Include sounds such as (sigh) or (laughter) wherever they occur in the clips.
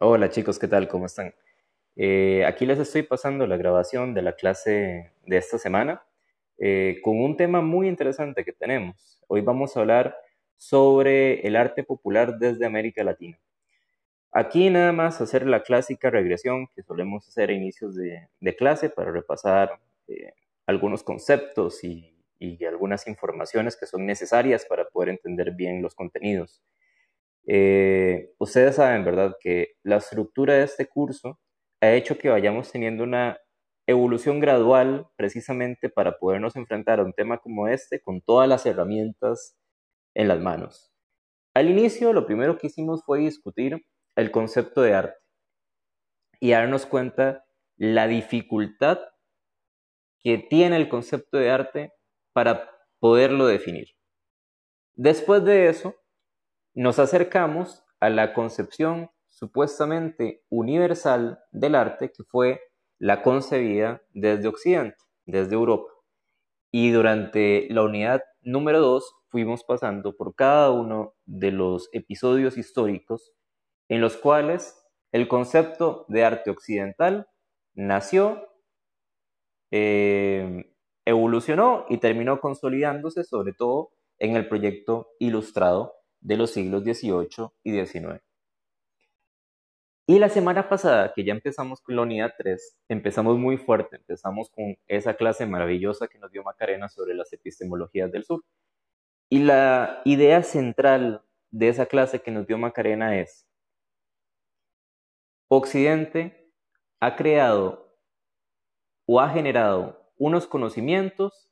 Hola chicos, ¿qué tal? ¿Cómo están? Eh, aquí les estoy pasando la grabación de la clase de esta semana eh, con un tema muy interesante que tenemos. Hoy vamos a hablar sobre el arte popular desde América Latina. Aquí nada más hacer la clásica regresión que solemos hacer a inicios de, clase para repasar eh, algunos conceptos y, y algunas informaciones que son necesarias para poder entender bien los contenidos. Eh, ustedes saben, ¿verdad?, que la estructura de este curso ha hecho que vayamos teniendo una evolución gradual precisamente para podernos enfrentar a un tema como este con todas las herramientas en las manos. Al inicio, lo primero que hicimos fue discutir el concepto de arte y darnos cuenta la dificultad que tiene el concepto de arte para poderlo definir. Después de eso, nos acercamos a la concepción supuestamente universal del arte que fue la concebida desde Occidente, desde Europa. Y durante la unidad número 2 fuimos pasando por cada uno de los episodios históricos en los cuales el concepto de arte occidental nació, eh, evolucionó y terminó consolidándose sobre todo en el proyecto ilustrado de los siglos XVIII y XIX. Y la semana pasada, que ya empezamos con la unidad 3, empezamos muy fuerte, empezamos con esa clase maravillosa que nos dio Macarena sobre las epistemologías del sur. Y la idea central de esa clase que nos dio Macarena es, Occidente ha creado o ha generado unos conocimientos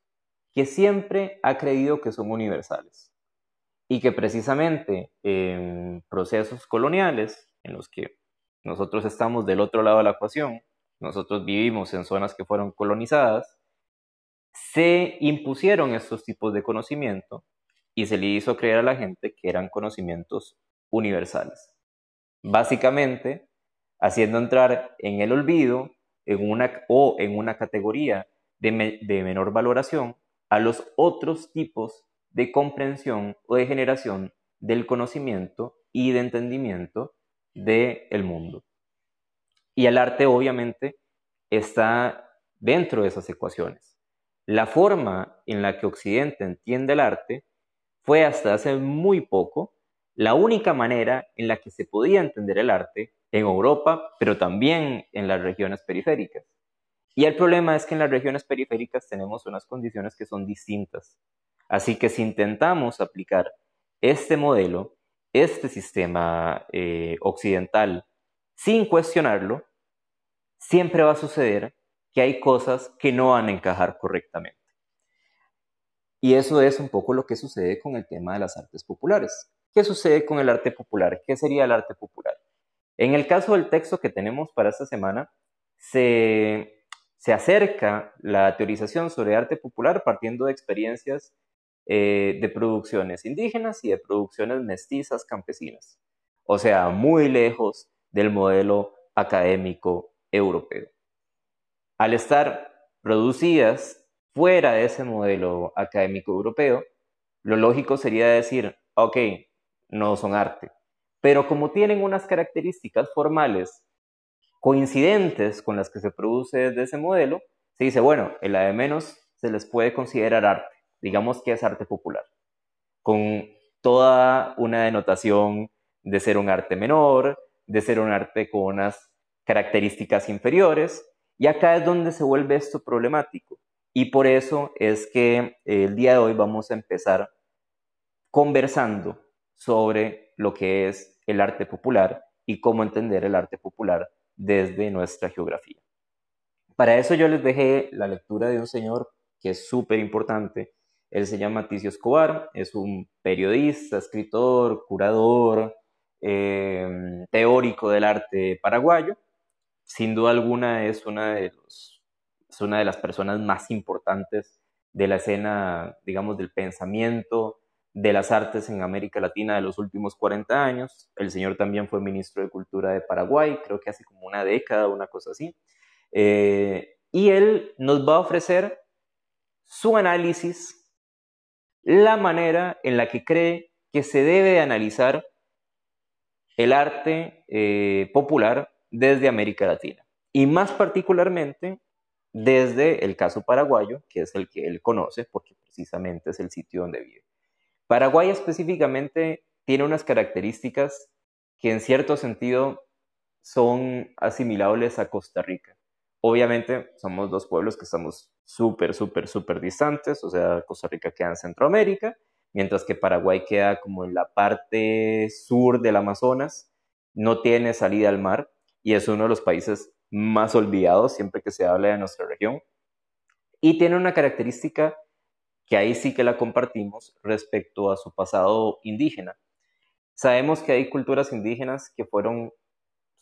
que siempre ha creído que son universales y que precisamente en procesos coloniales en los que nosotros estamos del otro lado de la ecuación, nosotros vivimos en zonas que fueron colonizadas, se impusieron estos tipos de conocimiento y se le hizo creer a la gente que eran conocimientos universales. Básicamente, haciendo entrar en el olvido en una, o en una categoría de, de menor valoración a los otros tipos de comprensión o de generación del conocimiento y de entendimiento del mundo. Y el arte obviamente está dentro de esas ecuaciones. La forma en la que Occidente entiende el arte fue hasta hace muy poco la única manera en la que se podía entender el arte en Europa, pero también en las regiones periféricas. Y el problema es que en las regiones periféricas tenemos unas condiciones que son distintas. Así que si intentamos aplicar este modelo, este sistema eh, occidental, sin cuestionarlo, siempre va a suceder que hay cosas que no van a encajar correctamente. Y eso es un poco lo que sucede con el tema de las artes populares. ¿Qué sucede con el arte popular? ¿Qué sería el arte popular? En el caso del texto que tenemos para esta semana, se, se acerca la teorización sobre arte popular partiendo de experiencias eh, de producciones indígenas y de producciones mestizas campesinas, o sea, muy lejos del modelo académico europeo. Al estar producidas fuera de ese modelo académico europeo, lo lógico sería decir, ok, no son arte, pero como tienen unas características formales coincidentes con las que se produce desde ese modelo, se dice, bueno, el de menos se les puede considerar arte digamos que es arte popular, con toda una denotación de ser un arte menor, de ser un arte con unas características inferiores, y acá es donde se vuelve esto problemático. Y por eso es que el día de hoy vamos a empezar conversando sobre lo que es el arte popular y cómo entender el arte popular desde nuestra geografía. Para eso yo les dejé la lectura de un señor que es súper importante, él se llama Ticio Escobar, es un periodista, escritor, curador, em, teórico del arte paraguayo. Sin duda alguna es una de, las personas más importantes de la escena, digamos, del pensamiento de las artes en América Latina de los últimos 40 años. El señor también fue ministro de Cultura de Paraguay, creo que hace como una década, una cosa así. Eh, y él nos va a ofrecer su análisis la manera en la que cree que se debe analizar el arte eh, popular desde América Latina y más particularmente desde el caso paraguayo, que es el que él conoce porque precisamente es el sitio donde vive. Paraguay específicamente tiene unas características que en cierto sentido son asimilables a Costa Rica. Obviamente somos dos pueblos que estamos súper, súper, súper distantes, o sea, Costa Rica queda en Centroamérica, mientras que Paraguay queda como en la parte sur del Amazonas, no tiene salida al mar y es uno de los países más olvidados siempre que se habla de nuestra región. Y tiene una característica que ahí sí que la compartimos respecto a su pasado indígena. Sabemos que hay culturas indígenas que fueron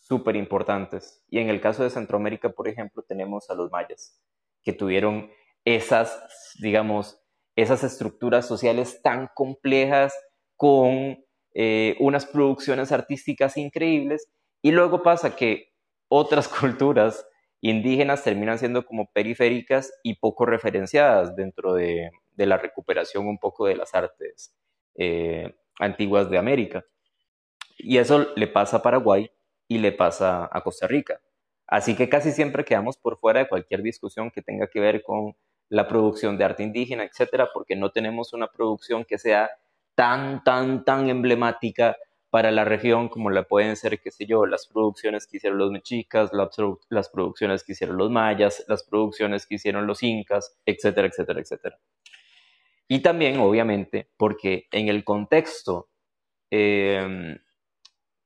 súper importantes y en el caso de Centroamérica, por ejemplo, tenemos a los mayas, que tuvieron esas, digamos, esas estructuras sociales tan complejas con eh, unas producciones artísticas increíbles y luego pasa que otras (laughs) culturas indígenas terminan siendo como periféricas y poco referenciadas dentro de, la recuperación un poco de las artes eh, antiguas de América. Y eso le pasa a Paraguay y le pasa a Costa Rica. Así que casi siempre quedamos por fuera de cualquier discusión que tenga que ver con la producción de arte indígena, etcétera, porque no tenemos una producción que sea tan, tan, tan emblemática para la región como la pueden ser, qué sé yo, las producciones que hicieron los mexicas, las, producciones que hicieron los mayas, las producciones que hicieron los incas, etcétera, etcétera, etcétera. Y también, obviamente, porque en el contexto, em,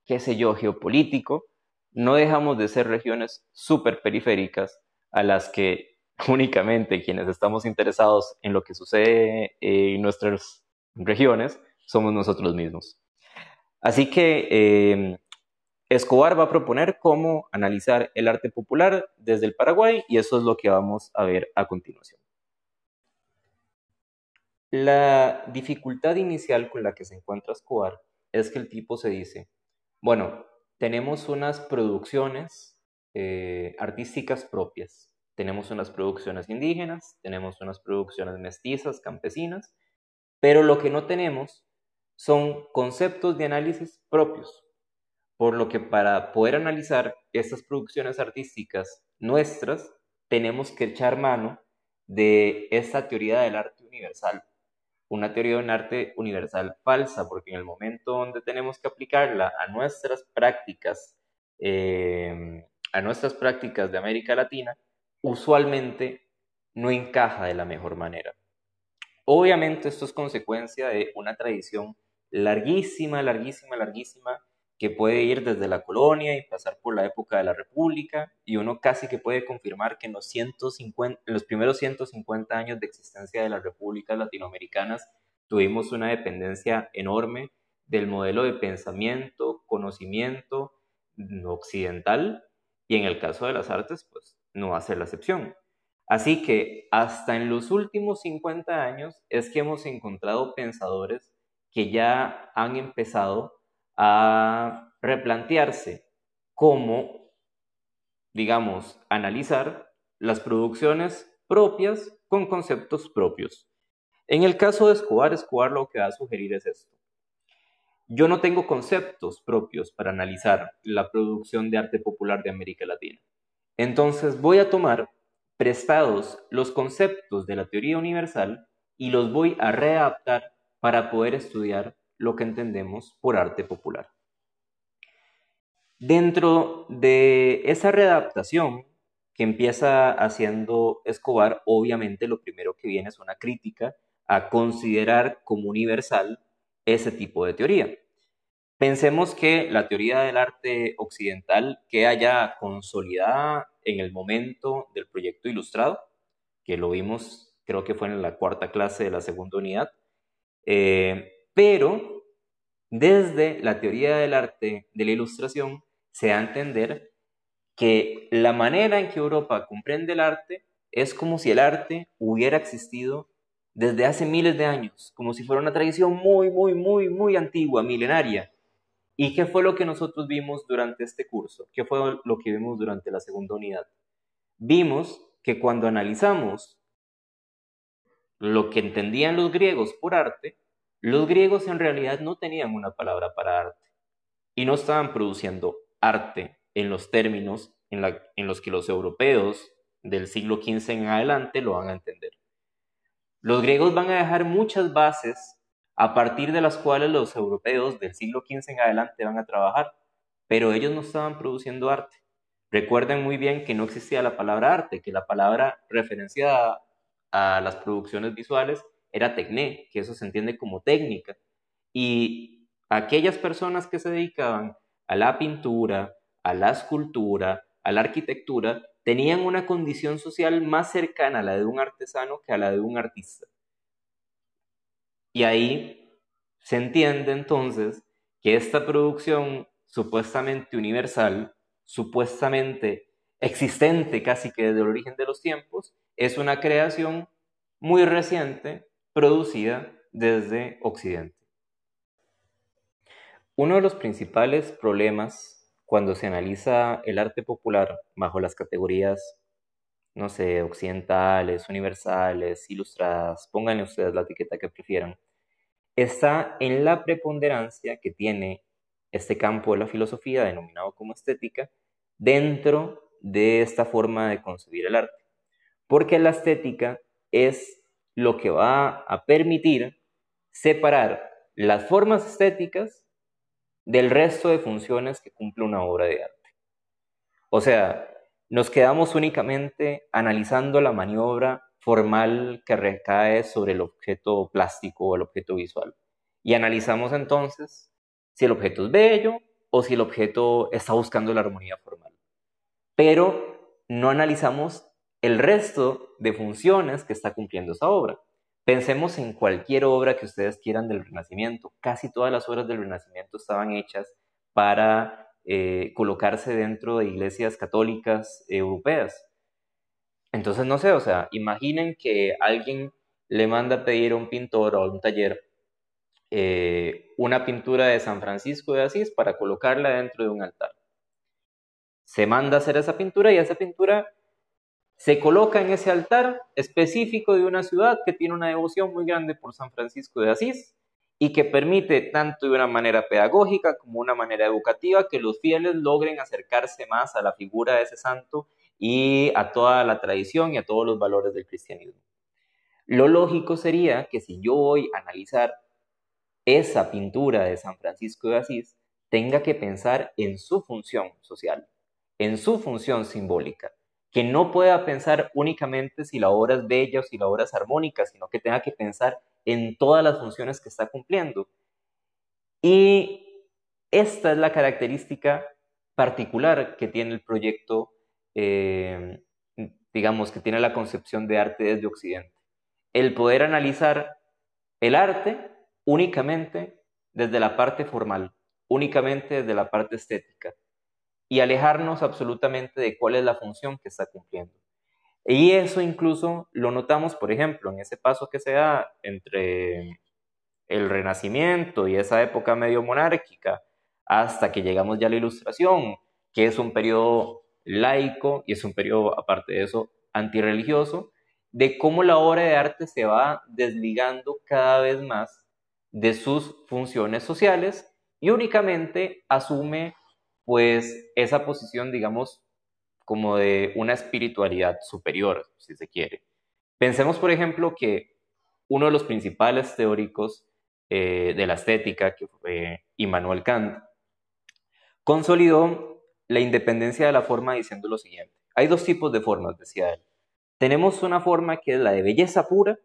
qué sé yo, geopolítico, no dejamos de ser regiones súper periféricas a las que (laughs) únicamente quienes estamos interesados en lo que sucede en nuestras regiones somos nosotros mismos. Así que em, Escobar va a proponer cómo analizar el arte popular desde el Paraguay y eso es lo que vamos a ver a continuación. La dificultad inicial con la que se encuentra Escobar es que el tipo se dice, bueno, tenemos unas producciones eh, artísticas propias, tenemos unas producciones indígenas, tenemos unas producciones mestizas, campesinas, pero lo que no tenemos son conceptos de análisis propios, por lo que para poder analizar estas producciones artísticas nuestras, tenemos que echar mano de esta teoría del arte universal, una teoría del arte universal falsa, porque en el momento donde tenemos que aplicarla a nuestras prácticas, eh, a nuestras prácticas de América Latina, usualmente no encaja de la mejor manera. Obviamente esto es consecuencia de una tradición larguísima, larguísima, larguísima, que puede ir desde la colonia y pasar por la época de la República, y uno casi que puede confirmar que en los, 150, en los primeros 150 años de existencia de las repúblicas latinoamericanas tuvimos una dependencia enorme del modelo de pensamiento, conocimiento occidental, y en el caso de las artes, pues no va a ser la excepción. Así que hasta en los últimos 50 años es que hemos encontrado pensadores que ya han empezado a replantearse cómo, digamos, analizar las producciones propias con conceptos propios. En el caso de Escobar, Escobar lo que va a sugerir es esto. Yo no tengo conceptos propios para analizar la producción de arte popular de América Latina. Entonces voy a tomar prestados los conceptos de la teoría universal y los voy a readaptar para poder estudiar lo que entendemos por arte popular. Dentro de esa readaptación que empieza haciendo Escobar, obviamente lo primero que viene es una crítica a considerar como universal ese tipo de teoría. Pensemos que la teoría del arte occidental queda ya consolidada en el momento del proyecto ilustrado, que lo vimos creo que fue en la cuarta clase de la segunda unidad, eh, pero desde la teoría del arte de la ilustración se da a entender que la manera en que Europa comprende el arte es como si el arte hubiera existido desde hace miles de años, como si fuera una tradición muy, muy, muy, muy antigua, milenaria. ¿Y qué fue lo que nosotros vimos durante este curso? ¿Qué fue lo que vimos durante la segunda unidad? Vimos que cuando analizamos lo que entendían los griegos por arte, los griegos en realidad no tenían una palabra para arte. y no estaban produciendo arte en los términos en, los que los europeos del siglo XV en adelante lo van a entender. Los griegos van a dejar muchas bases a partir de las cuales los europeos del siglo XV en adelante van a trabajar, pero ellos no estaban produciendo arte. Recuerden muy bien que no existía la palabra arte, que la palabra referenciada a las producciones visuales era tecné, que eso se entiende como técnica. Y aquellas personas que se dedicaban a la pintura, a la escultura, a la arquitectura, tenían una condición social más cercana a la de un artesano que a la de un artista. Y ahí se entiende entonces que esta producción supuestamente universal, supuestamente existente casi que desde el origen de los tiempos, es una creación muy reciente producida desde Occidente. Uno de los principales problemas cuando se analiza el arte popular bajo las categorías, no sé, occidentales, universales, ilustradas, pónganle ustedes la etiqueta que prefieran, está en la preponderancia que tiene este campo de la filosofía, denominado como estética, dentro de esta forma de concebir el arte. Porque la estética es lo que va a permitir separar las formas estéticas del resto de funciones que cumple una obra de arte. O sea, nos quedamos únicamente analizando la maniobra formal que recae sobre el objeto plástico o el objeto visual. Y analizamos entonces si el objeto es bello o si el objeto está buscando la armonía formal. Pero no analizamos el resto de funciones que está cumpliendo esa obra. Pensemos en cualquier obra que ustedes quieran del Renacimiento. Casi todas las obras del Renacimiento estaban hechas para eh, colocarse dentro de iglesias católicas europeas. Entonces, no sé, o sea, imaginen que alguien le manda a pedir a un pintor o a un taller eh, una pintura de San Francisco de Asís para colocarla dentro de un altar. Se manda a hacer esa pintura y esa pintura se coloca en ese altar específico de una ciudad que tiene una devoción muy grande por San Francisco de Asís y que permite tanto de una manera pedagógica como una manera educativa que los fieles logren acercarse más a la figura de ese santo y a toda la tradición y a todos los valores del cristianismo. Lo lógico sería que si yo voy a analizar esa pintura de San Francisco de Asís, tenga que pensar en su función social, en su función simbólica, que no pueda pensar únicamente si la obra es bella o si la obra es armónica, sino que tenga que pensar en todas las funciones que está cumpliendo. Y esta es la característica particular que tiene el proyecto, eh, digamos, que tiene la concepción de arte desde Occidente. El poder analizar el arte únicamente desde la parte formal, únicamente desde la parte estética, y alejarnos absolutamente de cuál es la función que está cumpliendo. Y eso incluso lo notamos, por ejemplo, en ese paso que se da entre el Renacimiento y esa época medio monárquica, hasta que llegamos ya a la Ilustración, que es un periodo laico y es un periodo, aparte de eso, antirreligioso, de cómo la obra de arte se va desligando cada vez más de sus funciones sociales y únicamente asume pues esa posición, digamos, como de una espiritualidad superior, si se quiere. Pensemos, por ejemplo, que uno de los principales teóricos eh, de la estética, que fue Immanuel Kant, consolidó la independencia de la forma diciendo lo siguiente. Hay dos tipos de formas, decía él. Tenemos una forma que es la de belleza pura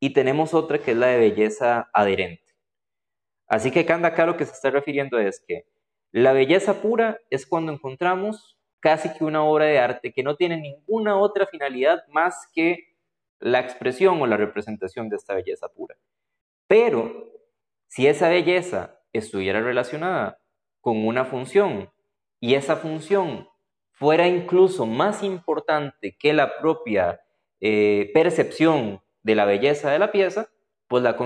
y tenemos otra que es la de belleza adherente. Así que Kant acá lo que se está refiriendo es que la belleza pura es cuando encontramos casi que una obra de arte que no tiene ninguna otra finalidad más que la expresión o la representación de esta belleza pura. Pero si esa belleza estuviera relacionada con una función y esa función fuera incluso más importante que la propia eh, percepción de la belleza de la pieza, pues la,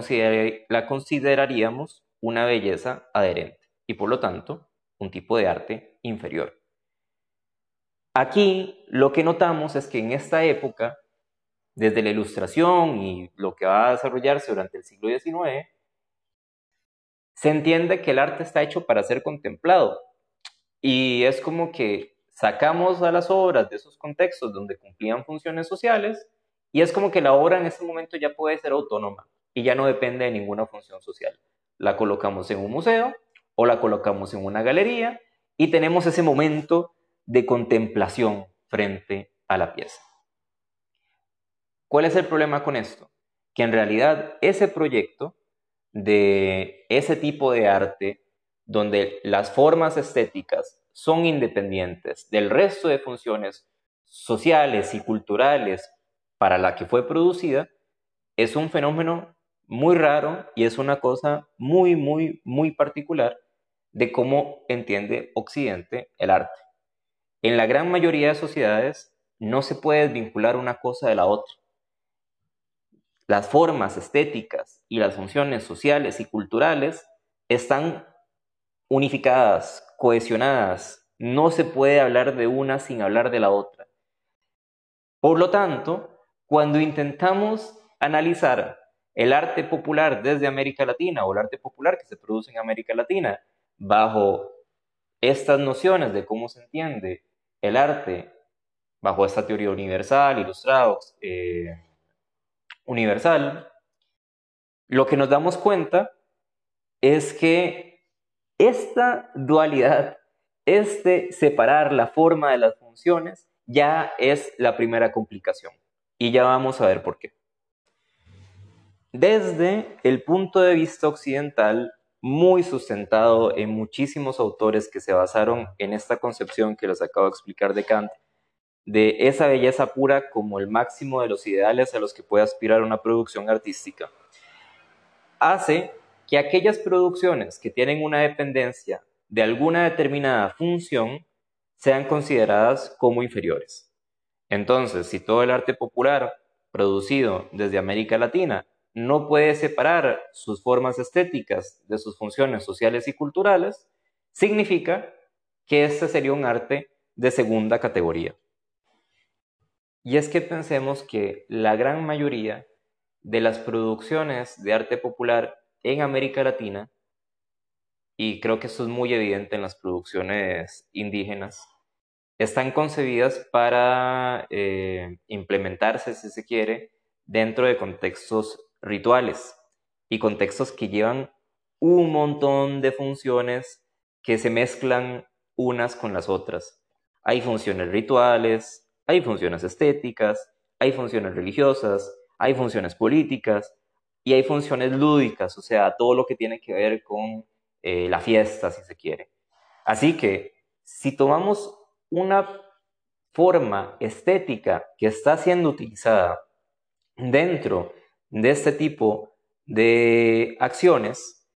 la consideraríamos una belleza adherente y por lo tanto un tipo de arte inferior. Aquí lo que notamos es que en esta época, desde la ilustración y lo que va a desarrollarse durante el siglo XIX, se entiende que el arte está hecho para ser contemplado. Y es como que sacamos a las obras de esos contextos donde cumplían funciones sociales y es como que la obra en ese momento ya puede ser autónoma y ya no depende de ninguna función social. La colocamos en un museo o la colocamos en una galería y tenemos ese momento de contemplación frente a la pieza. ¿Cuál es el problema con esto? Que en realidad ese proyecto de ese tipo de arte donde las formas estéticas son independientes del resto de funciones sociales y culturales para la que fue producida, es un fenómeno muy raro y es una cosa muy, muy, muy particular de cómo entiende Occidente el arte. En la gran mayoría de sociedades no se puede vincular una cosa de la otra las formas estéticas y las funciones sociales y culturales están unificadas, cohesionadas. No se puede hablar de una sin hablar de la otra. Por lo tanto, cuando intentamos analizar el arte popular desde América Latina o el arte popular que se produce en América Latina bajo estas nociones de cómo se entiende el arte bajo esta teoría universal, ilustrados, eh, universal, lo que nos damos cuenta es que esta dualidad, este separar la forma de las funciones, ya es la primera complicación. Y ya vamos a ver por qué. Desde el punto de vista occidental, muy sustentado en muchísimos autores que se basaron en esta concepción que les acabo de explicar de Kant, de esa belleza pura como el máximo de los ideales a los que puede aspirar una producción artística, hace que aquellas producciones que tienen una dependencia de alguna determinada función sean consideradas como inferiores. Entonces, si todo el arte popular producido desde América Latina no puede separar sus formas estéticas de sus funciones sociales y culturales, significa que este sería un arte de segunda categoría. Y es que pensemos que la gran mayoría de las producciones de arte popular en América Latina, y creo que esto es muy evidente en las producciones indígenas, están concebidas para eh, implementarse, si se quiere, dentro de contextos rituales y contextos que llevan un montón de funciones que se mezclan unas con las otras. Hay funciones rituales, hay funciones estéticas, hay funciones religiosas, hay funciones políticas y hay funciones lúdicas, o sea, todo lo que tiene que ver con eh, la fiesta, si se quiere. Así que si tomamos una forma estética que está siendo utilizada dentro de este tipo de acciones,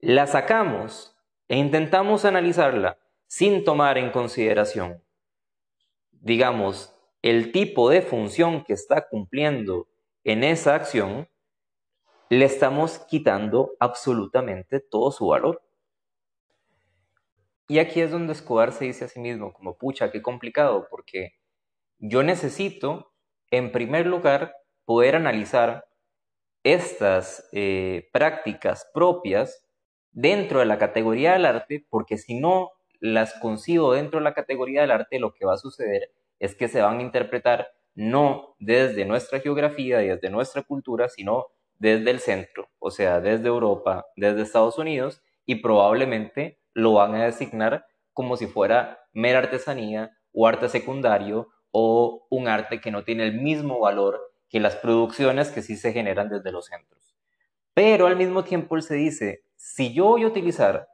la sacamos e intentamos analizarla sin tomar en consideración digamos, el tipo de función que está cumpliendo en esa acción, le estamos quitando absolutamente todo su valor. Y aquí es donde Escobar se dice a sí mismo, como, pucha, qué complicado, porque yo necesito, en primer lugar, poder analizar estas eh, prácticas propias dentro de la categoría del arte, porque si no las concibo dentro de la categoría del arte, lo que va a suceder es que se van a interpretar no desde nuestra geografía y desde nuestra cultura, sino desde el centro, o sea, desde Europa, desde Estados Unidos, y probablemente lo van a designar como si fuera mera artesanía o arte secundario o un arte que no tiene el mismo valor que las producciones que sí se generan desde los centros. Pero al mismo tiempo él se dice, si yo voy a utilizar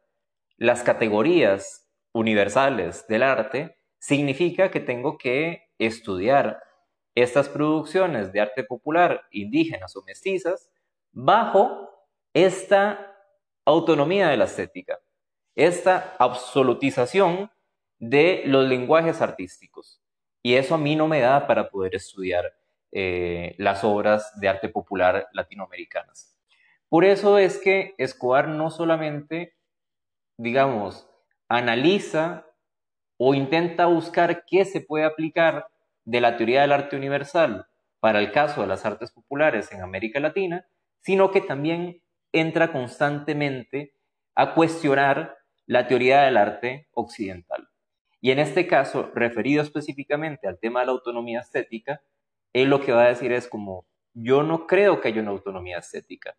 las categorías universales del arte, significa que tengo que estudiar estas producciones de arte popular indígenas o mestizas bajo esta autonomía de la estética, esta absolutización de los lenguajes artísticos. Y eso a mí no me da para poder estudiar eh, las obras de arte popular latinoamericanas. Por eso es que Escobar no solamente, digamos, analiza o intenta buscar qué se puede aplicar de la teoría del arte universal para el caso de las artes populares en América Latina, sino que también entra constantemente a cuestionar la teoría del arte occidental. Y en este caso, referido específicamente al tema de la autonomía estética, él lo que va a decir es como, yo no creo que haya una autonomía estética.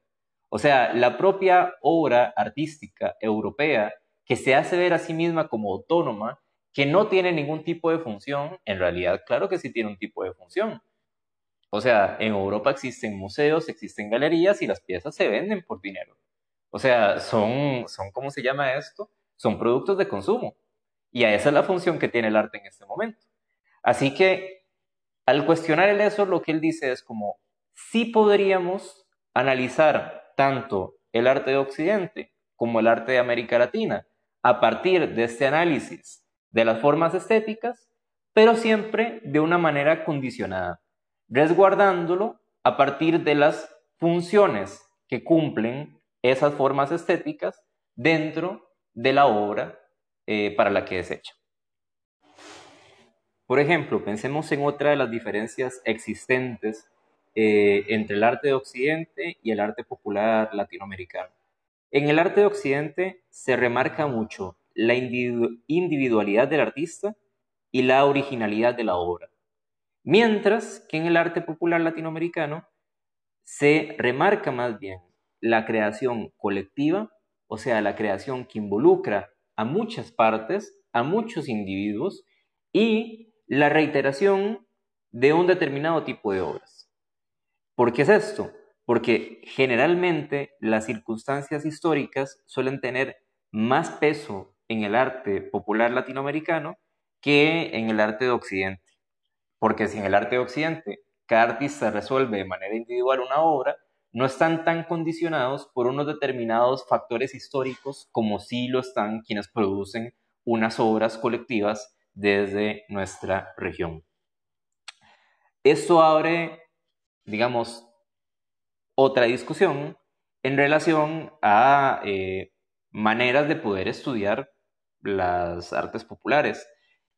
O sea, la propia obra artística europea que se hace ver a sí misma como autónoma, que no tiene ningún tipo de función, en realidad, claro que sí tiene un tipo de función. O sea, en Europa existen museos, existen galerías y las piezas se venden por dinero. O sea, son, son ¿cómo se llama esto? Son productos de consumo. Y a esa es la función que tiene el arte en este momento. Así que al cuestionar el eso, lo que él dice es como, sí podríamos analizar tanto el arte de Occidente como el arte de América Latina a partir de este análisis de las formas estéticas, pero siempre de una manera condicionada, resguardándolo a partir de las funciones que cumplen esas formas estéticas dentro de la obra eh, para la que es hecha. Por ejemplo, pensemos en otra de las diferencias existentes eh, entre el arte de Occidente y el arte popular latinoamericano. En el arte de Occidente se remarca mucho la individualidad del artista y la originalidad de la obra, mientras que en el arte popular latinoamericano se remarca más bien la creación colectiva, o sea, la creación que involucra a muchas partes, a muchos individuos y la reiteración de un determinado tipo de obras. ¿Por qué es esto? Porque generalmente las circunstancias históricas suelen tener más peso en el arte popular latinoamericano que en el arte de Occidente. Porque si en el arte de Occidente cada artista resuelve de manera individual una obra, no están tan condicionados por unos determinados factores históricos como sí lo están quienes producen unas obras colectivas desde nuestra región. Esto abre, digamos, otra discusión en relación a eh, maneras de poder estudiar las artes populares.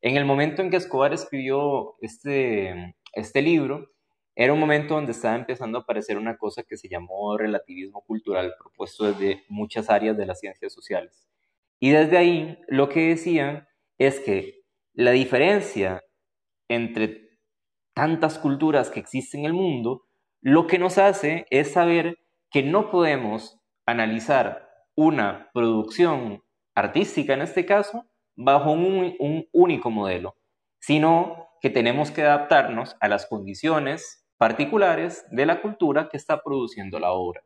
En el momento en que Escobar escribió este, este libro, era un momento donde estaba empezando a aparecer una cosa que se llamó relativismo cultural, propuesto desde muchas áreas de las ciencias sociales. Y desde ahí lo que decían es que la diferencia entre tantas culturas que existen en el mundo, lo que nos hace es saber que no podemos analizar una producción artística, en este caso, bajo un, único modelo, sino que tenemos que adaptarnos a las condiciones particulares de la cultura que está produciendo la obra.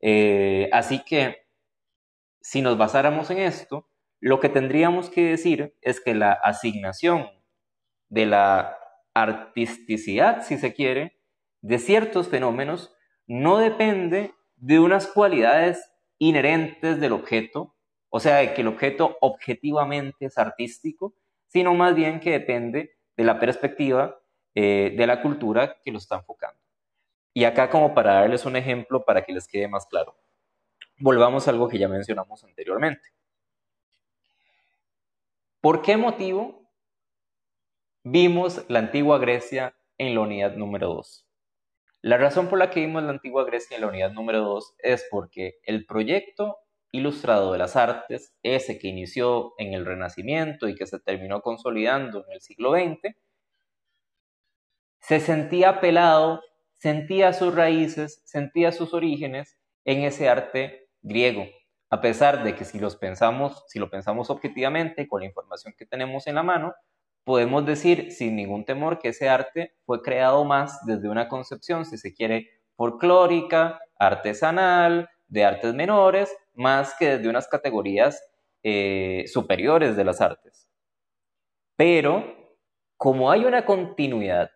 Eh, así que, si nos basáramos en esto, lo que tendríamos que decir es que la asignación de la artisticidad, si se quiere, de ciertos fenómenos no depende de unas cualidades inherentes del objeto, o sea, de que el objeto objetivamente es artístico, sino más bien que depende de la perspectiva eh, de la cultura que lo está enfocando. Y acá como para darles un ejemplo para que les quede más claro, volvamos a algo que ya mencionamos anteriormente. ¿Por qué motivo vimos la antigua Grecia en la unidad número 2? La razón por la que vimos la antigua Grecia en la unidad número 2 es porque el proyecto ilustrado de las artes, ese que inició en el Renacimiento y que se terminó consolidando en el siglo XX, se sentía pelado, sentía sus raíces, sentía sus orígenes en ese arte griego. A pesar de que si los pensamos, si lo pensamos objetivamente con la información que tenemos en la mano, podemos decir sin ningún temor que ese arte fue creado más desde una concepción, si se quiere, folclórica, artesanal, de artes menores, más que desde unas categorías eh, superiores de las artes. Pero, como hay una continuidad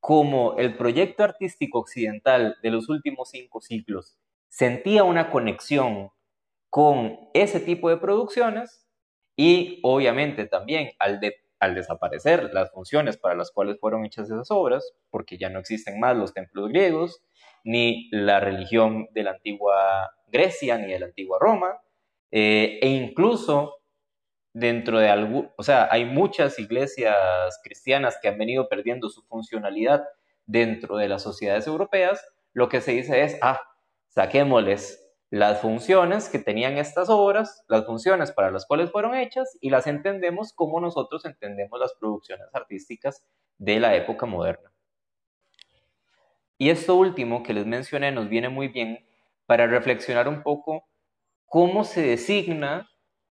como el proyecto artístico occidental de los últimos cinco siglos sentía una conexión con ese tipo de producciones y obviamente también al, al desaparecer las funciones para las cuales fueron hechas esas obras, porque ya no existen más los templos griegos, ni la religión de la antigua Grecia, ni de la antigua Roma, eh, e incluso dentro de algo, o sea, hay muchas iglesias cristianas que han venido perdiendo su funcionalidad dentro de las sociedades europeas, lo que se dice es, ah, saquémosles las funciones que tenían estas obras, las funciones para las cuales fueron hechas y las entendemos como nosotros entendemos las producciones artísticas de la época moderna. Y esto último que les mencioné nos viene muy bien para reflexionar un poco cómo se designa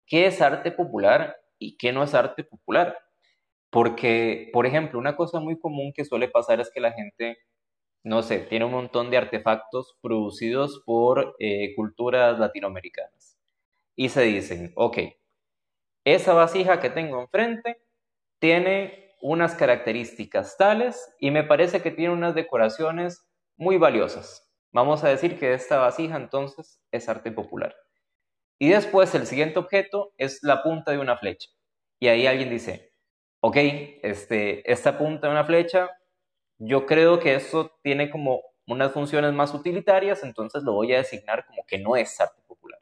qué es arte popular y qué no es arte popular. Porque, por ejemplo, una cosa muy común que suele pasar es que la gente no sé, tiene un montón de artefactos producidos por eh, culturas latinoamericanas. Y se dicen, ok, esa vasija que tengo enfrente tiene unas características tales y me parece que tiene unas decoraciones muy valiosas. Vamos a decir que esta vasija entonces es arte popular. Y después el siguiente objeto es la punta de una flecha. Y ahí alguien dice, ok, este, esta punta de una flecha yo creo que eso tiene como unas funciones más utilitarias, entonces lo voy a designar como que no es arte popular.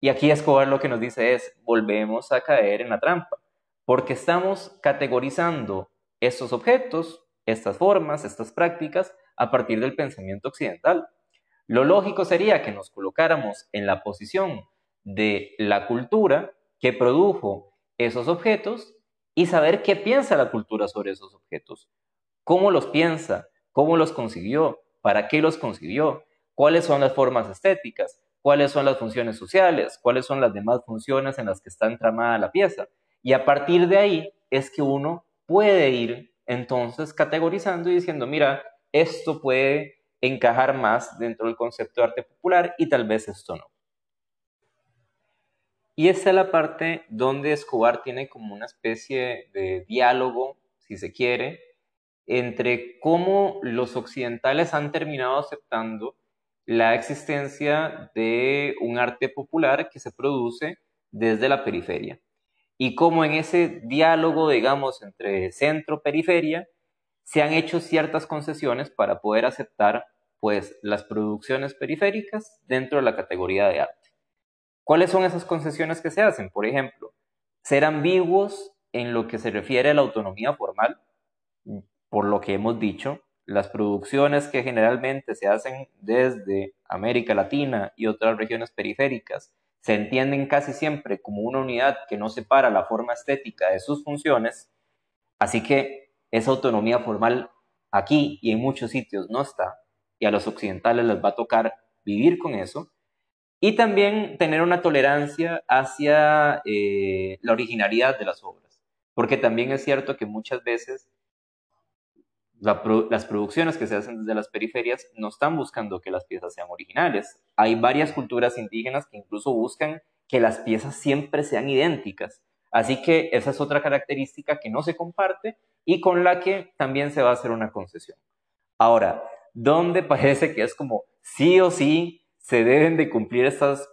Y aquí Escobar lo que nos dice es, volvemos a caer en la trampa, porque estamos categorizando estos objetos, estas formas, estas prácticas, a partir del pensamiento occidental. Lo lógico sería que nos colocáramos en la posición de la cultura que produjo esos objetos y saber qué piensa la cultura sobre esos objetos, cómo los piensa, cómo los consiguió, para qué los consiguió, cuáles son las formas estéticas, cuáles son las funciones sociales, cuáles son las demás funciones en las que está entramada la pieza. Y a partir de ahí es que uno puede ir entonces categorizando y diciendo, mira, esto puede encajar más dentro del concepto de arte popular y tal vez esto no. Y esta es la parte donde Escobar tiene como una especie de diálogo, si se quiere, entre cómo los occidentales han terminado aceptando la existencia de un arte popular que se produce desde la periferia y cómo en ese diálogo, digamos, entre centro-periferia, se han hecho ciertas concesiones para poder aceptar pues las producciones periféricas dentro de la categoría de arte. ¿Cuáles son esas concesiones que se hacen? Por ejemplo, ser ambiguos en lo que se refiere a la autonomía formal, por lo que hemos dicho, las producciones que generalmente se hacen desde América Latina y otras regiones periféricas se entienden casi siempre como una unidad que no separa la forma estética de sus funciones, así que esa autonomía formal aquí y en muchos sitios no está, y a los occidentales les va a tocar vivir con eso, y también tener una tolerancia hacia eh, la originalidad de las obras, porque también es cierto que muchas veces las producciones que se hacen desde las periferias no están buscando que las piezas sean originales. Hay varias culturas indígenas que incluso buscan que las piezas siempre sean idénticas. Así que esa es otra característica que no se comparte y con la que también se va a hacer una concesión. Ahora, ¿dónde (laughs) parece que es como sí o sí se deben de cumplir estas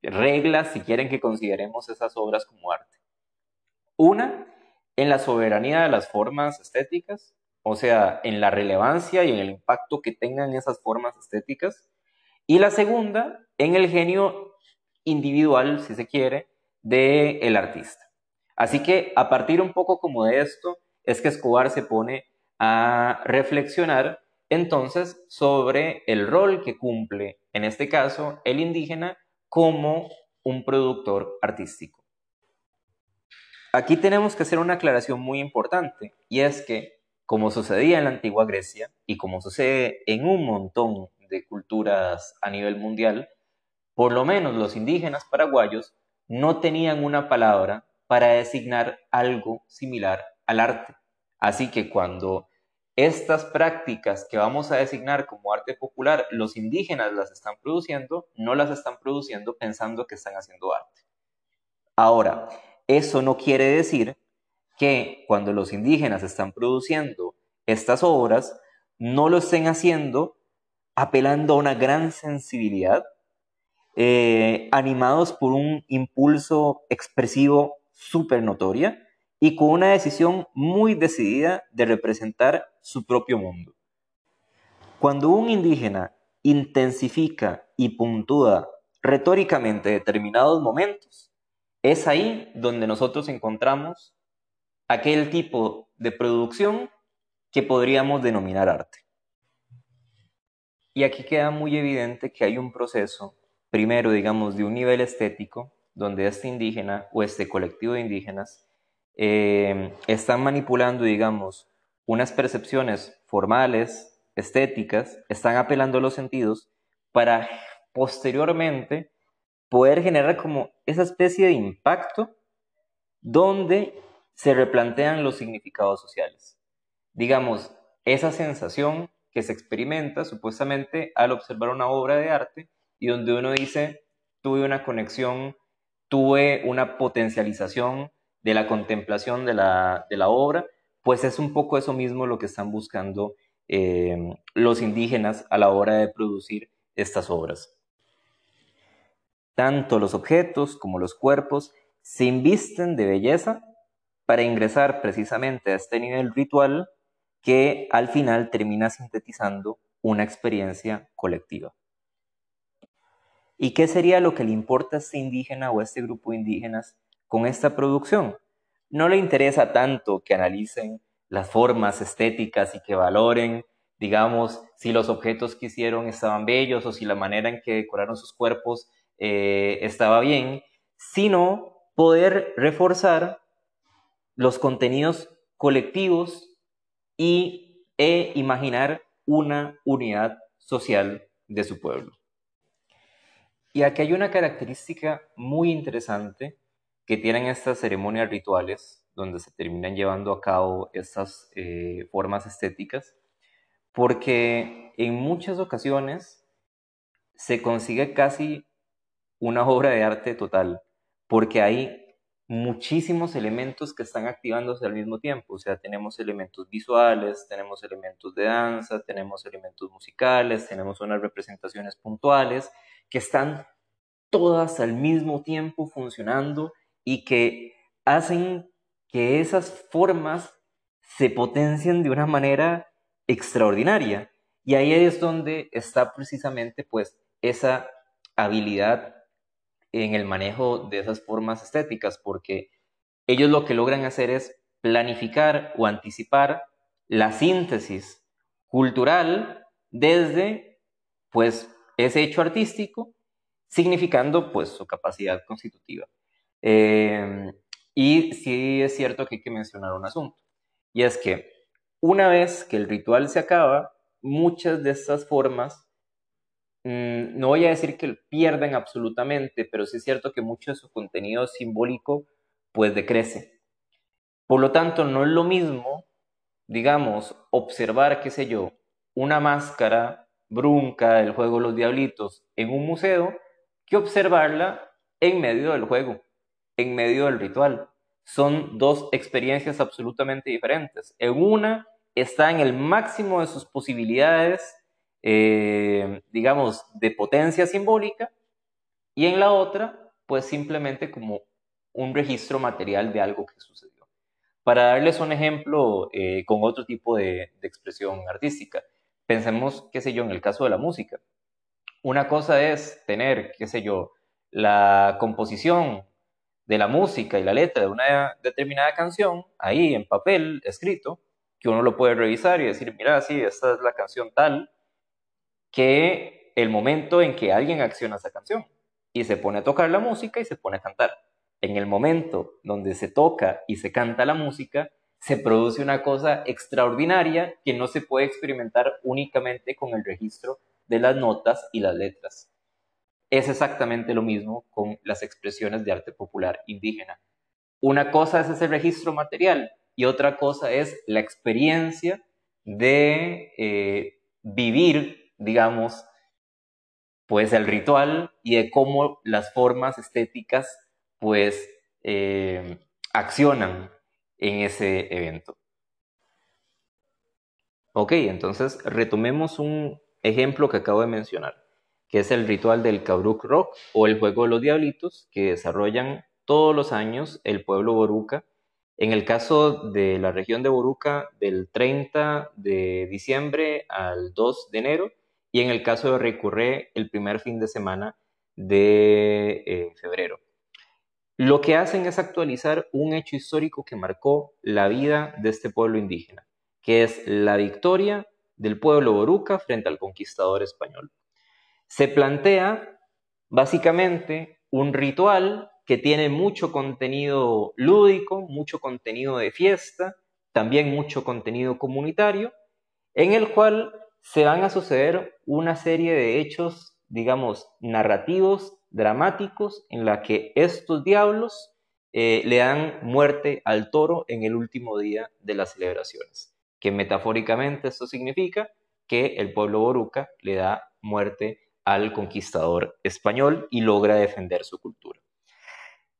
reglas si quieren que consideremos esas obras como arte? Una, en la soberanía de las formas estéticas, o sea, en la relevancia y en el impacto que tengan esas formas estéticas. Y la segunda, en el genio individual, si se quiere, del el artista. Así que a partir un poco como de esto, es que Escobar se pone a reflexionar entonces sobre el rol que cumple, en este caso, el indígena como un productor artístico. Aquí tenemos que hacer una aclaración muy importante, y es que como sucedía en la antigua Grecia y como sucede en un montón de culturas a nivel mundial, por lo menos los indígenas paraguayos no tenían una palabra para designar algo similar al arte. Así que cuando estas prácticas que vamos a designar como arte popular, los indígenas las están produciendo, no las están produciendo pensando que están haciendo arte. Ahora, eso no quiere decir que cuando los indígenas están produciendo estas obras, no lo estén haciendo apelando a una gran sensibilidad, eh, animados por un impulso expresivo súper notoria y con una decisión muy decidida de representar su propio mundo. Cuando un indígena intensifica y puntúa retóricamente determinados momentos, es ahí donde nosotros encontramos aquel tipo de producción que podríamos denominar arte. Y aquí queda muy evidente que hay un proceso primero, digamos, de un nivel estético, donde este indígena o este colectivo de indígenas eh, están manipulando, digamos, unas percepciones formales, estéticas, están apelando a los sentidos para posteriormente poder generar como esa especie de impacto donde se replantean los significados sociales. Digamos, esa sensación que se experimenta supuestamente al observar una obra de arte y donde uno dice, tuve una conexión, tuve una potencialización de la contemplación de la, obra, pues es un poco eso mismo lo que están buscando eh, los indígenas a la hora de producir estas obras. Tanto los objetos como los cuerpos se invisten de belleza para ingresar precisamente a este nivel ritual que al final termina sintetizando una experiencia colectiva. ¿Y qué sería lo que le importa a este indígena o a este grupo de indígenas con esta producción? No le interesa tanto que analicen las formas estéticas y que valoren, digamos, si los objetos que hicieron estaban bellos o si la manera en que decoraron sus cuerpos eh, estaba bien, sino poder reforzar los contenidos colectivos y, e imaginar una unidad social de su pueblo. Y aquí hay una característica muy interesante que tienen estas ceremonias rituales, donde se terminan llevando a cabo estas eh, formas estéticas, porque en muchas ocasiones se consigue casi una obra de arte total, porque hay muchísimos elementos que están activándose al mismo tiempo. O sea, tenemos elementos visuales, tenemos elementos de danza, tenemos elementos musicales, tenemos unas representaciones puntuales que están todas al mismo tiempo funcionando y que hacen que esas formas se potencien de una manera extraordinaria. Y ahí es donde está precisamente pues esa habilidad en el manejo de esas formas estéticas, porque ellos lo que logran hacer es planificar o anticipar la síntesis cultural desde pues ese hecho artístico, significando pues su capacidad constitutiva. Em, y sí es cierto que hay que mencionar un asunto, y es que una vez que el ritual se acaba, muchas de estas formas Mm, no voy a decir que pierden absolutamente, pero sí es cierto que mucho de su contenido simbólico pues decrece. Por lo tanto, no es lo mismo, digamos, observar, qué sé yo, una máscara brunca del juego Los Diablitos en un museo que observarla en medio del juego, en medio del ritual. Son dos experiencias absolutamente diferentes. En una está en el máximo de sus posibilidades eh, digamos, de potencia simbólica, y en la otra, pues simplemente como un registro material de algo que sucedió. Para darles un ejemplo eh, con otro tipo de, de expresión artística, pensemos, qué sé yo, en el caso de la música. Una cosa es tener, qué sé yo, la composición de la música y la letra de una determinada canción ahí en papel, escrito, que uno lo puede revisar y decir, mira, sí, esta es la canción tal, que el momento en que alguien acciona esa canción y se pone a tocar la música y se pone a cantar. En el momento donde se toca y se canta la música, se produce una cosa extraordinaria que no se puede experimentar únicamente con el registro de las notas y las letras. Es exactamente lo mismo con las expresiones de arte popular indígena. Una cosa es ese registro material y otra cosa es la experiencia de eh, vivir digamos, pues el ritual y de cómo las formas estéticas pues eh, accionan en ese evento. Ok, entonces retomemos un ejemplo que acabo de mencionar, que es el ritual del Cabruk Rock o el juego de los diablitos que desarrollan todos los años el pueblo Boruca en el caso de la región de Boruca, del 30 de diciembre al 2 de enero, y en el caso de Recurré, el primer fin de semana de eh, febrero. Lo que hacen es actualizar un hecho histórico que marcó la vida de este pueblo indígena, que es la victoria del pueblo boruca frente al conquistador español. Se plantea básicamente un ritual que tiene mucho contenido lúdico, mucho contenido de fiesta, también mucho contenido comunitario, en el cual se van a suceder una serie de hechos, digamos, narrativos, dramáticos, en la que estos diablos eh, le dan muerte al toro en el último día de las celebraciones, que metafóricamente esto significa que el pueblo boruca le da muerte al conquistador español y logra defender su cultura.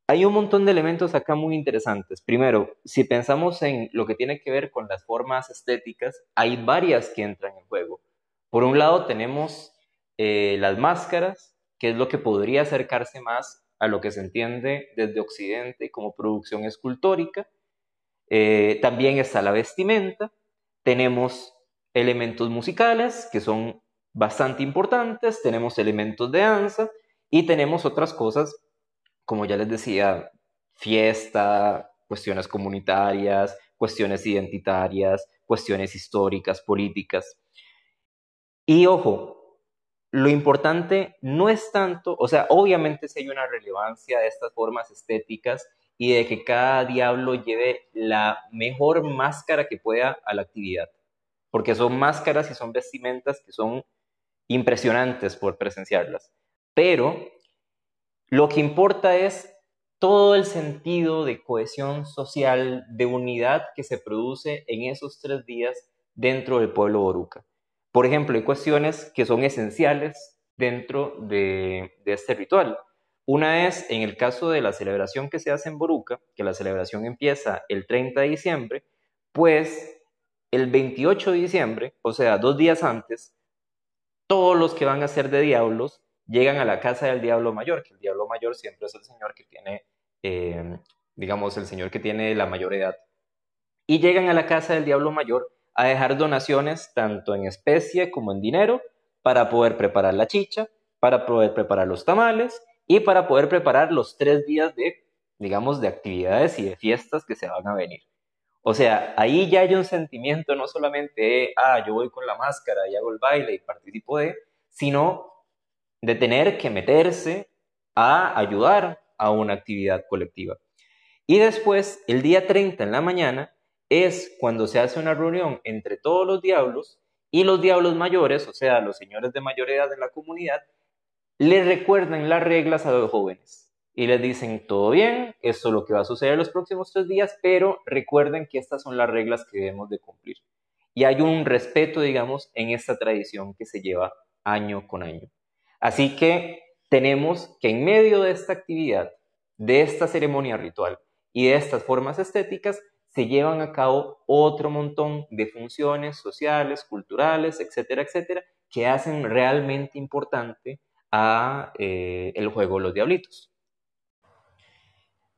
Hay un montón de elementos acá muy interesantes. Primero, si pensamos en lo que tiene que ver con las formas estéticas, hay varias que entran en juego. Por un lado tenemos eh, las máscaras, que es lo que podría acercarse más a lo que se entiende desde Occidente como producción escultórica. Eh, también está la vestimenta. Tenemos elementos musicales, que son bastante importantes. Tenemos elementos de danza y tenemos otras cosas como ya les decía, fiesta, cuestiones comunitarias, cuestiones identitarias, cuestiones históricas, políticas. Y ojo, lo importante no es tanto, o sea, obviamente si hay una relevancia de estas formas estéticas y de que cada diablo lleve la mejor máscara que pueda a la actividad, porque son máscaras y son vestimentas que son impresionantes por presenciarlas. Pero lo que importa es todo el sentido de cohesión social, de unidad que se produce en esos tres días dentro del pueblo boruca. Por ejemplo, hay cuestiones que son esenciales dentro de, este ritual. Una es, en el caso de la celebración que se hace en Boruca, que la celebración empieza el 30 de diciembre, pues el 28 de diciembre, o sea, dos días antes, todos los que van a ser de diablos llegan a la casa del diablo mayor, que el diablo mayor siempre es el señor que tiene, eh, digamos, el señor que tiene la mayor edad. Y llegan a la casa del diablo mayor a dejar donaciones tanto en especie como en dinero para poder preparar la chicha, para poder preparar los tamales y para poder preparar los tres días de, digamos, de actividades y de fiestas que se van a venir. O sea, ahí ya hay un sentimiento no solamente de, ah, yo voy con la máscara y hago el baile y participo de, sino de tener que meterse a ayudar a una actividad colectiva. Y después, el día 30 en la mañana, es cuando se hace una reunión entre todos los diablos y los diablos mayores, o sea, los señores de mayor edad en la comunidad, le recuerdan las reglas a los jóvenes y les dicen, todo bien, esto es lo que va a suceder los próximos tres días, pero recuerden que estas son las reglas que debemos de cumplir. Y hay un respeto, digamos, en esta tradición que se lleva año con año. Así que tenemos que en medio de esta actividad, de esta ceremonia ritual y de estas formas estéticas, se llevan a cabo otro montón de funciones sociales, culturales, etcétera, etcétera, que hacen realmente importante a eh, el juego Los Diablitos.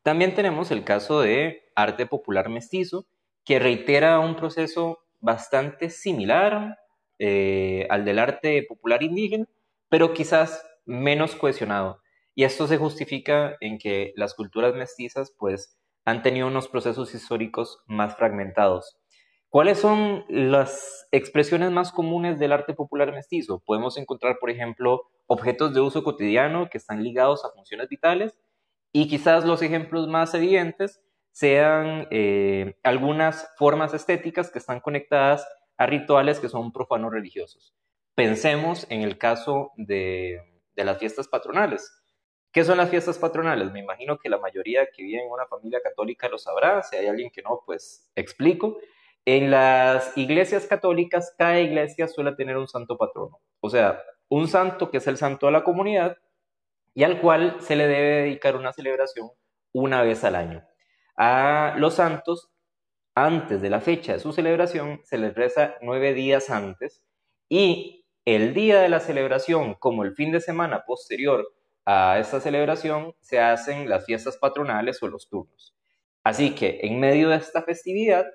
También tenemos el caso de arte popular mestizo, que reitera un proceso bastante similar eh, al del arte popular indígena, pero quizás menos cohesionado. Y esto se justifica en que las culturas mestizas pues han tenido unos procesos históricos más fragmentados. ¿Cuáles son las expresiones más comunes del arte popular mestizo? Podemos encontrar, por ejemplo, objetos de uso cotidiano que están ligados a funciones vitales y quizás los ejemplos más evidentes sean eh, algunas formas estéticas que están conectadas a rituales que son profanos religiosos. Pensemos en el caso de, las fiestas patronales. ¿Qué son las fiestas patronales? Me imagino que la mayoría que vive en una familia católica lo sabrá. Si hay alguien que no, pues explico. En las iglesias católicas, cada iglesia suele tener un santo patrono. O sea, un santo que es el santo de la comunidad y al cual se le debe dedicar una celebración una vez al año. A los santos, antes de la fecha de su celebración, se les reza nueve días antes y el día de la celebración, como el fin de semana posterior a esta celebración, se hacen las fiestas patronales o los turnos. Así que en medio de esta festividad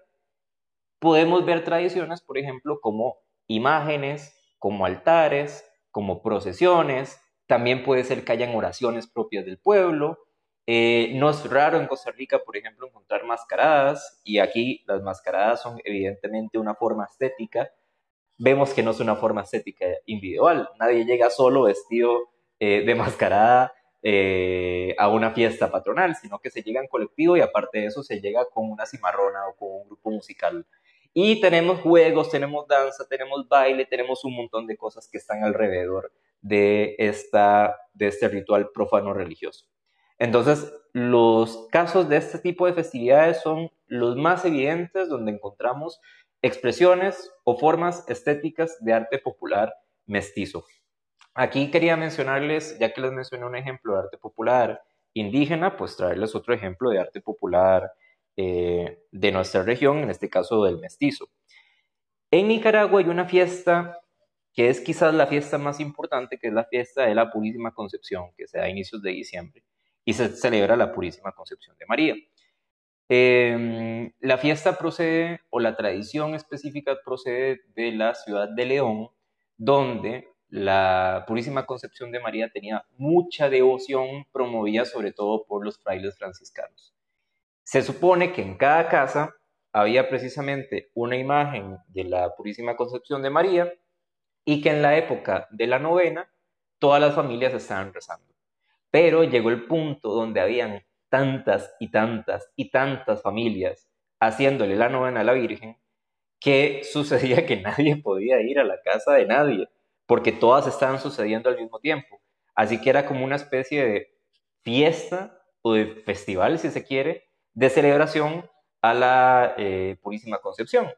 podemos ver tradiciones, por ejemplo, como imágenes, como altares, como procesiones, también puede ser que hayan oraciones propias del pueblo. Eh, no es raro en Costa Rica, por ejemplo, encontrar mascaradas, y aquí las mascaradas son evidentemente una forma estética vemos que no es una forma estética individual. Nadie llega solo vestido eh, demascarada eh, a una fiesta patronal, sino que se llega en colectivo y aparte de eso se llega con una cimarrona o con un grupo musical. Y tenemos juegos, tenemos danza, tenemos baile, tenemos un montón de cosas que están alrededor de, esta, de este ritual profano religioso. Entonces, los casos de este tipo de festividades son los más evidentes donde encontramos expresiones o formas estéticas de arte popular mestizo. Aquí quería mencionarles, ya que les mencioné un ejemplo de arte popular indígena, pues traerles otro ejemplo de arte popular eh, de nuestra región, en este caso del mestizo. En Nicaragua hay una fiesta que es quizás la fiesta más importante, que es la fiesta de la Purísima Concepción, que se da a inicios de diciembre, y se celebra la Purísima Concepción de María. Em, la fiesta procede, o la tradición específica procede de la ciudad de León, donde la Purísima Concepción de María tenía mucha devoción promovida sobre todo por los frailes franciscanos. Se supone que en cada casa había precisamente una imagen de la Purísima Concepción de María y que en la época de la novena todas las familias estaban rezando. Pero llegó el punto donde habían tantas y tantas y tantas familias haciéndole la novena a la Virgen que (laughs) sucedía que nadie podía ir a la casa de nadie porque todas estaban sucediendo al mismo tiempo. Así que era como una especie de fiesta o de festival, si se quiere, de celebración a la eh, Purísima Concepción.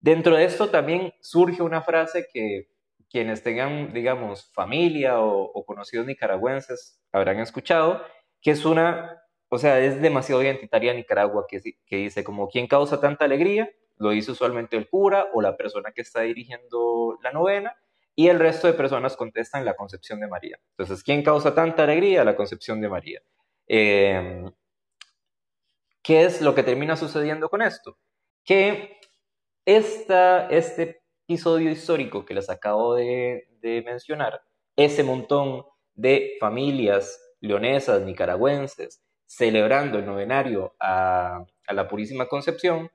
Dentro de esto también surge una frase que quienes tengan, digamos, familia o, conocidos nicaragüenses habrán escuchado, que es una, o sea, es demasiado identitaria Nicaragua, que, dice como, ¿quién causa tanta alegría? Lo dice usualmente el cura o la persona que está dirigiendo la novena, y el resto de personas contestan la concepción de María. Entonces, ¿quién causa tanta alegría? La concepción de María. Em, ¿Qué es lo que termina sucediendo con esto? Que esta, este episodio histórico que les acabo de, mencionar, ese montón de familias leonesas, nicaragüenses, celebrando el novenario a, la Purísima Concepción,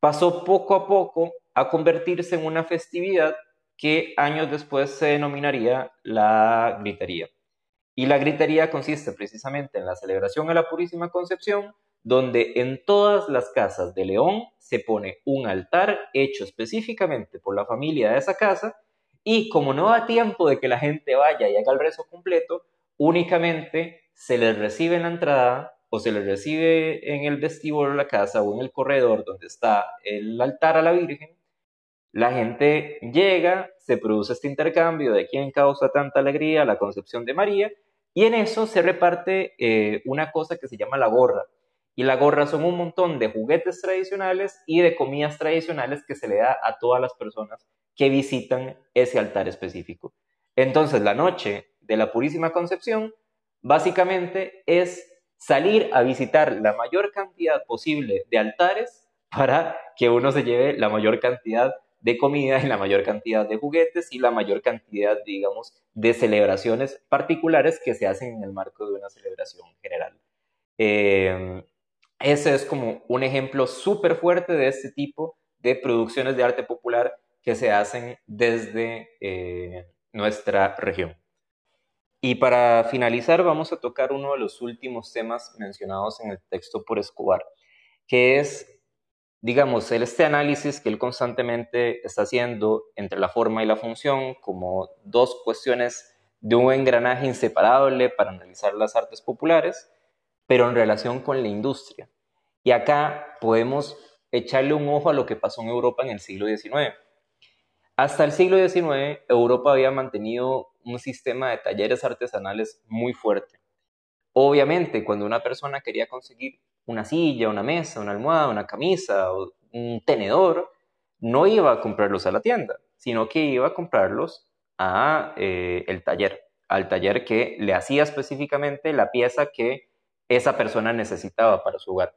pasó poco a poco a convertirse en una festividad que años después se denominaría la gritería. Y la gritería consiste precisamente en la celebración a la Purísima Concepción, donde en todas las casas de León se pone un altar hecho específicamente por la familia de esa casa, y como no da tiempo de que la gente vaya y haga el rezo completo, únicamente se les recibe en la entrada o se les recibe en el vestíbulo de la casa o en el corredor donde está el altar a la Virgen la gente llega, se produce este intercambio de quién causa tanta alegría, la concepción de María, y en eso se reparte eh, una cosa que se llama la gorra. Y la gorra son un montón de juguetes tradicionales y de comidas tradicionales que se le da a todas las personas que visitan ese altar específico. Entonces, la noche de la Purísima Concepción básicamente es salir a visitar la mayor cantidad posible de altares para que uno se lleve la mayor cantidad de comida y la mayor cantidad de juguetes y la mayor cantidad, digamos, de celebraciones particulares que se hacen en el marco de una celebración general. Eh, ese es como un ejemplo súper fuerte de este tipo de producciones de arte popular que se hacen desde eh, nuestra región. Y para finalizar vamos a tocar uno de los últimos temas mencionados en el texto por Escobar, que es digamos, este análisis que él constantemente está haciendo entre la forma y la función como dos cuestiones de un engranaje inseparable para analizar las artes populares, pero en relación con la industria. Y acá podemos echarle un ojo a lo que pasó en Europa en el siglo XIX. Hasta el siglo XIX, Europa había mantenido un sistema de talleres artesanales muy fuerte. Obviamente, cuando una persona quería conseguir una silla, una mesa, una almohada, una camisa un tenedor, no iba a comprarlos a la tienda, sino que iba a comprarlos a eh, el taller, al taller que le hacía específicamente la pieza que esa persona necesitaba para su hogar.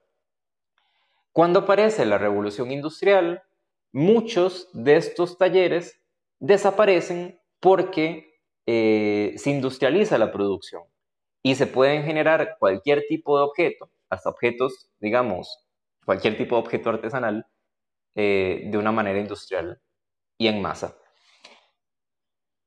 Cuando aparece la revolución industrial, muchos de estos talleres desaparecen porque eh, se industrializa la producción y se pueden generar cualquier tipo de objeto hasta objetos, digamos, cualquier tipo de objeto artesanal eh, de una manera industrial y en masa.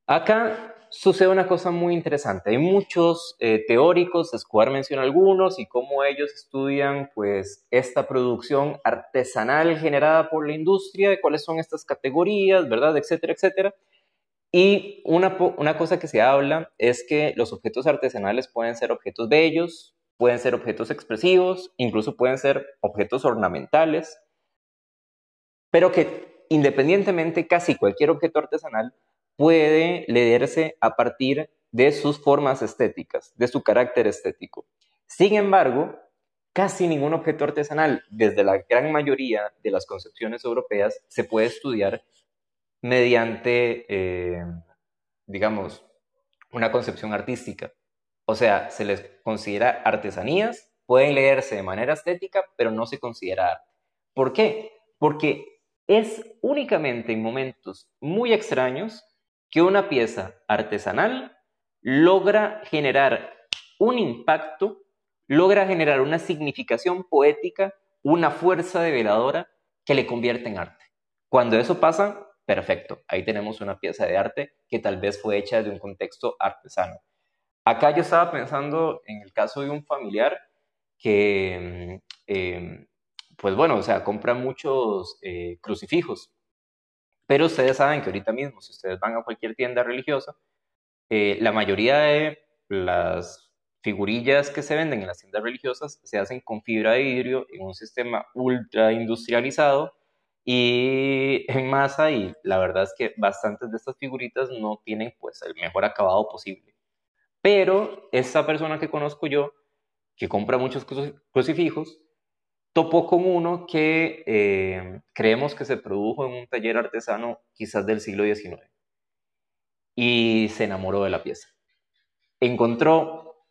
Acá sucede una cosa muy interesante. Hay muchos eh, teóricos, Escobar menciona algunos, y cómo ellos estudian pues esta producción artesanal generada por la industria, cuáles son estas categorías, ¿verdad? Etcétera, etcétera. Y una, una cosa que se habla es que los objetos artesanales pueden ser objetos bellos, pueden ser objetos expresivos, incluso pueden ser objetos ornamentales, pero que independientemente casi cualquier objeto artesanal puede leerse a partir de sus formas estéticas, de su carácter estético. Sin embargo, casi ningún objeto artesanal, desde la gran mayoría de las concepciones europeas, se puede estudiar mediante, eh, digamos, una concepción artística. O sea, se les considera artesanías, pueden leerse de manera estética, pero no se considera arte. ¿Por qué? Porque es únicamente en momentos muy extraños que una pieza artesanal logra generar un impacto, logra generar una significación poética, una fuerza develadora que le convierte en arte. Cuando eso pasa, perfecto, ahí tenemos una pieza de arte que tal vez fue hecha de un contexto artesano. Acá yo estaba pensando en el caso de un familiar que, mm, em, pues bueno, o sea, compra muchos eh, crucifijos pero ustedes saben que ahorita mismo, si ustedes van a cualquier tienda religiosa, eh, la mayoría de las figurillas que se venden en las tiendas religiosas se hacen con fibra de vidrio en un sistema ultra industrializado y en masa y la verdad es que bastantes de estas figuritas no tienen pues el mejor acabado posible. Pero esta persona que conozco yo, que compra muchos crucifijos, topó con uno que eh, creemos que se produjo en un taller artesano quizás del siglo XIX y se enamoró de la pieza. Encontró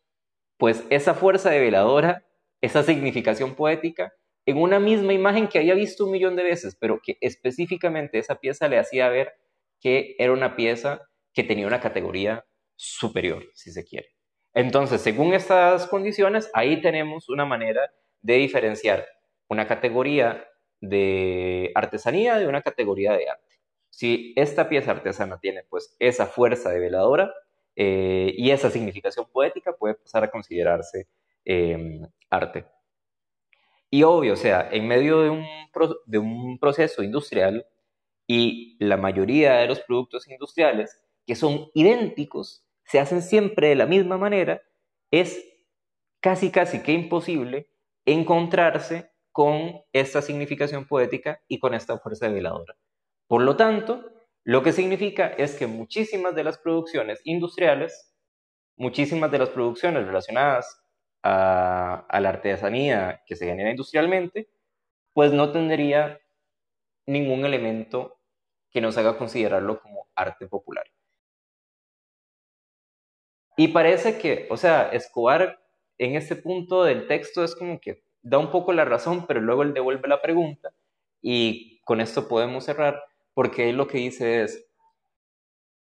pues esa fuerza de veladora, esa significación poética en una misma imagen que había visto un millón de veces, pero que específicamente esa pieza le hacía ver que era una pieza que tenía una categoría superior, si se quiere. Entonces, según estas condiciones, ahí tenemos una manera de diferenciar una categoría de artesanía de una categoría de arte. Si esta pieza artesana tiene pues esa fuerza de veladora eh, y esa significación poética, puede pasar a considerarse em, arte. Y obvio, o sea, en medio de un, de un proceso industrial y la mayoría de los productos industriales que son idénticos, se hacen siempre de la misma manera, es casi casi que imposible encontrarse con esta significación poética y con esta fuerza veladora. Por lo tanto, lo que significa es que muchísimas de las producciones industriales, muchísimas de las producciones relacionadas a, la artesanía que se genera industrialmente, pues no tendría ningún elemento que nos haga considerarlo como arte popular. Y parece que, o sea, Escobar en este punto del texto es como que da un poco la razón, pero luego él devuelve la pregunta y con esto podemos cerrar porque él lo que dice es,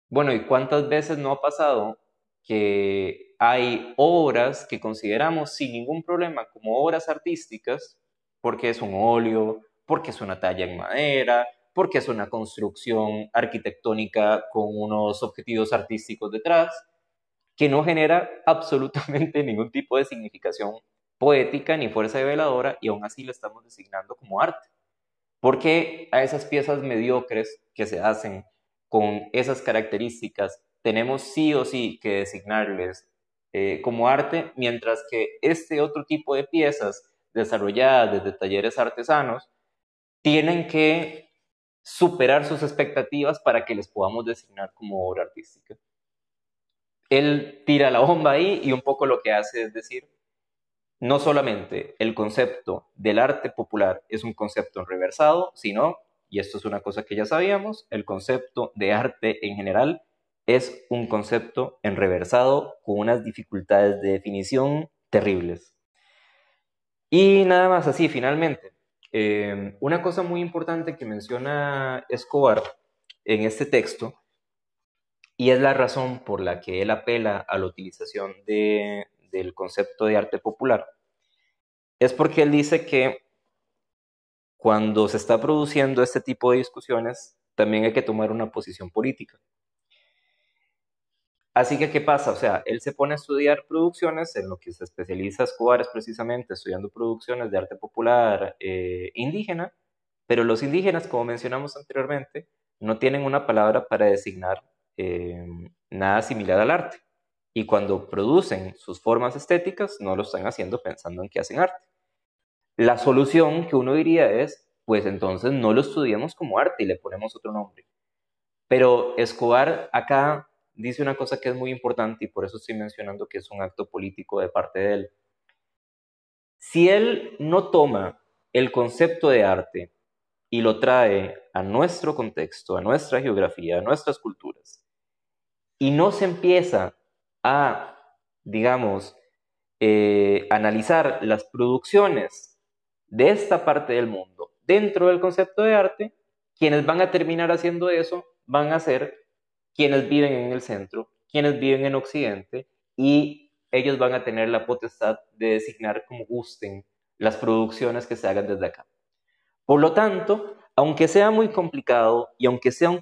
bueno, ¿y cuántas veces no ha pasado que hay obras que consideramos sin ningún problema como obras artísticas porque es un óleo, porque es una talla en madera, porque es una construcción arquitectónica con unos objetivos artísticos detrás, que no genera (laughs) absolutamente ningún tipo de significación poética ni fuerza de veladora y aún así lo estamos designando como arte. ¿Por qué a esas piezas mediocres que se hacen con esas características tenemos sí o sí que designarles eh, como arte, mientras que este otro tipo de piezas desarrolladas desde talleres artesanos tienen que superar sus expectativas para que les podamos designar como obra artística? Él tira la bomba ahí y un poco lo que hace es decir, no solamente el concepto del arte popular es un concepto reversado, sino, y esto es una cosa que ya sabíamos, el concepto de arte en general es un concepto enreversado con unas dificultades de definición terribles. Y nada más así, finalmente, eh, una cosa muy importante que menciona Escobar en este texto, y es la razón por la que él apela a la utilización de, del concepto de arte popular, es porque él dice que cuando se está produciendo este tipo de discusiones, también hay que tomar una posición política. Así que, ¿qué pasa? O sea, él se pone a estudiar producciones, en lo que se especializa Escobar es precisamente estudiando producciones de arte popular eh, indígena, pero los indígenas, como mencionamos anteriormente, no tienen una palabra para designar eh, nada similar al arte. Y cuando producen sus formas estéticas, no lo están haciendo pensando en que hacen arte. La solución que uno diría es, pues entonces no lo estudiemos como arte y le ponemos otro nombre. Pero Escobar acá dice una cosa que es muy importante y por eso estoy mencionando que es un acto político de parte de él. Si él no toma el concepto de arte y lo trae a nuestro contexto, a nuestra geografía, a nuestras culturas, y no se empieza a, digamos, eh, analizar las producciones de esta parte del mundo dentro del concepto de arte, quienes van a terminar haciendo eso van a ser quienes viven en el centro, quienes viven en Occidente, y ellos van a tener la potestad de designar como gusten las producciones que se hagan desde acá. Por lo tanto, aunque sea muy complicado y aunque sea un,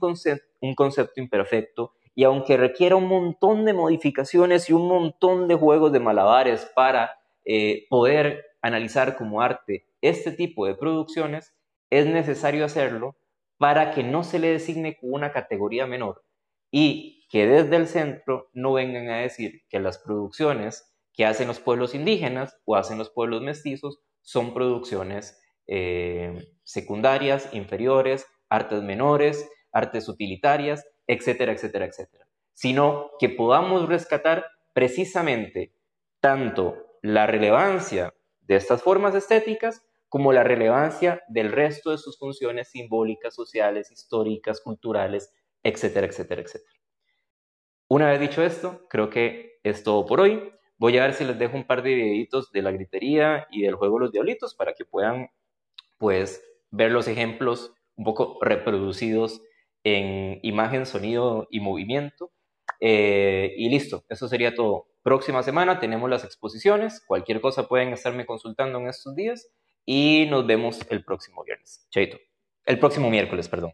un concepto imperfecto, y aunque requiera un montón de modificaciones y un montón de juegos de malabares para eh, poder analizar como arte este tipo de producciones, es necesario hacerlo para que no se le designe como una categoría menor y que desde el centro no vengan a decir que las producciones que hacen los pueblos indígenas o hacen los pueblos mestizos son producciones eh, secundarias, inferiores, artes menores, artes utilitarias, etcétera, etcétera, etcétera. Sino que podamos rescatar precisamente tanto la relevancia de estas formas estéticas como la relevancia del resto de sus funciones simbólicas, sociales, históricas, culturales, etcétera, etcétera, etcétera. Una vez dicho esto, creo que es todo por hoy. Voy a ver si les dejo un par de videitos de la gritería y del juego de los diablitos para que puedan, pues, ver los ejemplos un poco reproducidos en imagen, sonido y movimiento. Eh, y listo, eso sería todo. Próxima semana tenemos las exposiciones. Cualquier cosa pueden estarme consultando en estos días y nos vemos el próximo viernes. Chaito. El próximo miércoles, perdón.